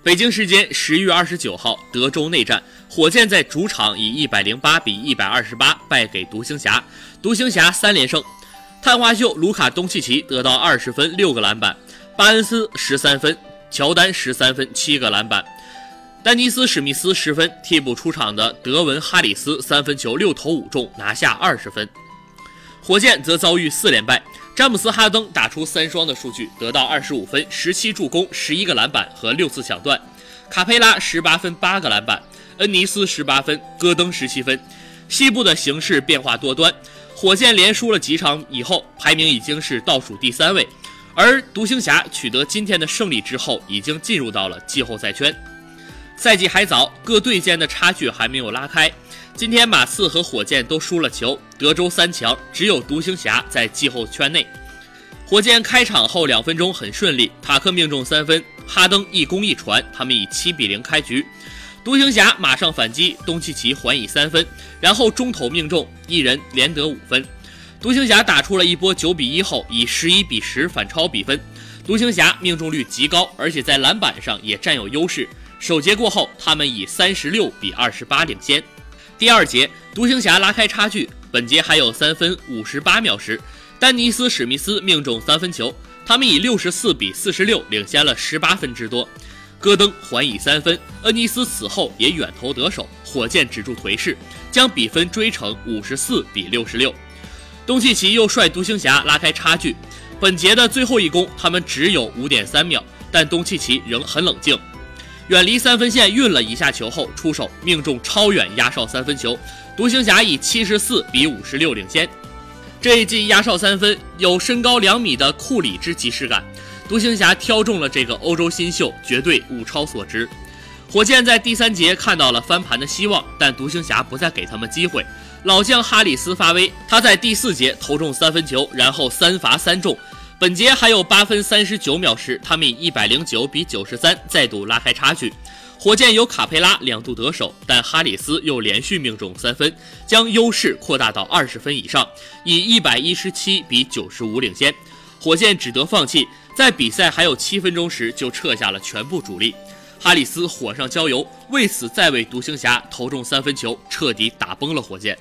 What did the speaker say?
北京时间十一月二十九号，德州内战，火箭在主场以一百零八比一百二十八败给独行侠，独行侠三连胜。探花秀卢卡·东契奇得到二十分六个篮板，巴恩斯十三分，乔丹十三分七个篮板，丹尼斯·史密斯十分，替补出场的德文·哈里斯三分球六投五中，拿下二十分。火箭则遭遇四连败。詹姆斯·哈登打出三双的数据，得到二十五分、十七助攻、十一个篮板和六次抢断；卡佩拉十八分、八个篮板；恩尼斯十八分，戈登十七分。西部的形势变化多端，火箭连输了几场以后，排名已经是倒数第三位，而独行侠取得今天的胜利之后，已经进入到了季后赛圈。赛季还早，各队间的差距还没有拉开。今天马刺和火箭都输了球，德州三强只有独行侠在季后圈内。火箭开场后两分钟很顺利，塔克命中三分，哈登一攻一传，他们以七比零开局。独行侠马上反击，东契奇还以三分，然后中投命中，一人连得五分。独行侠打出了一波九比一后，以十一比十反超比分。独行侠命中率极高，而且在篮板上也占有优势。首节过后，他们以三十六比二十八领先。第二节，独行侠拉开差距。本节还有三分五十八秒时，丹尼斯·史密斯命中三分球，他们以六十四比四十六领先了十八分之多。戈登还以三分，恩尼斯此后也远投得手，火箭止住颓势，将比分追成五十四比六十六。东契奇又率独行侠拉开差距。本节的最后一攻，他们只有五点三秒，但东契奇仍很冷静。远离三分线运了一下球后出手命中超远压哨三分球，独行侠以七十四比五十六领先。这一记压哨三分有身高两米的库里之即视感，独行侠挑中了这个欧洲新秀，绝对物超所值。火箭在第三节看到了翻盘的希望，但独行侠不再给他们机会。老将哈里斯发威，他在第四节投中三分球，然后三罚三中。本节还有八分三十九秒时，他们以一百零九比九十三再度拉开差距。火箭由卡佩拉两度得手，但哈里斯又连续命中三分，将优势扩大到二十分以上，以一百一十七比九十五领先。火箭只得放弃，在比赛还有七分钟时就撤下了全部主力。哈里斯火上浇油，为此再为独行侠投中三分球，彻底打崩了火箭。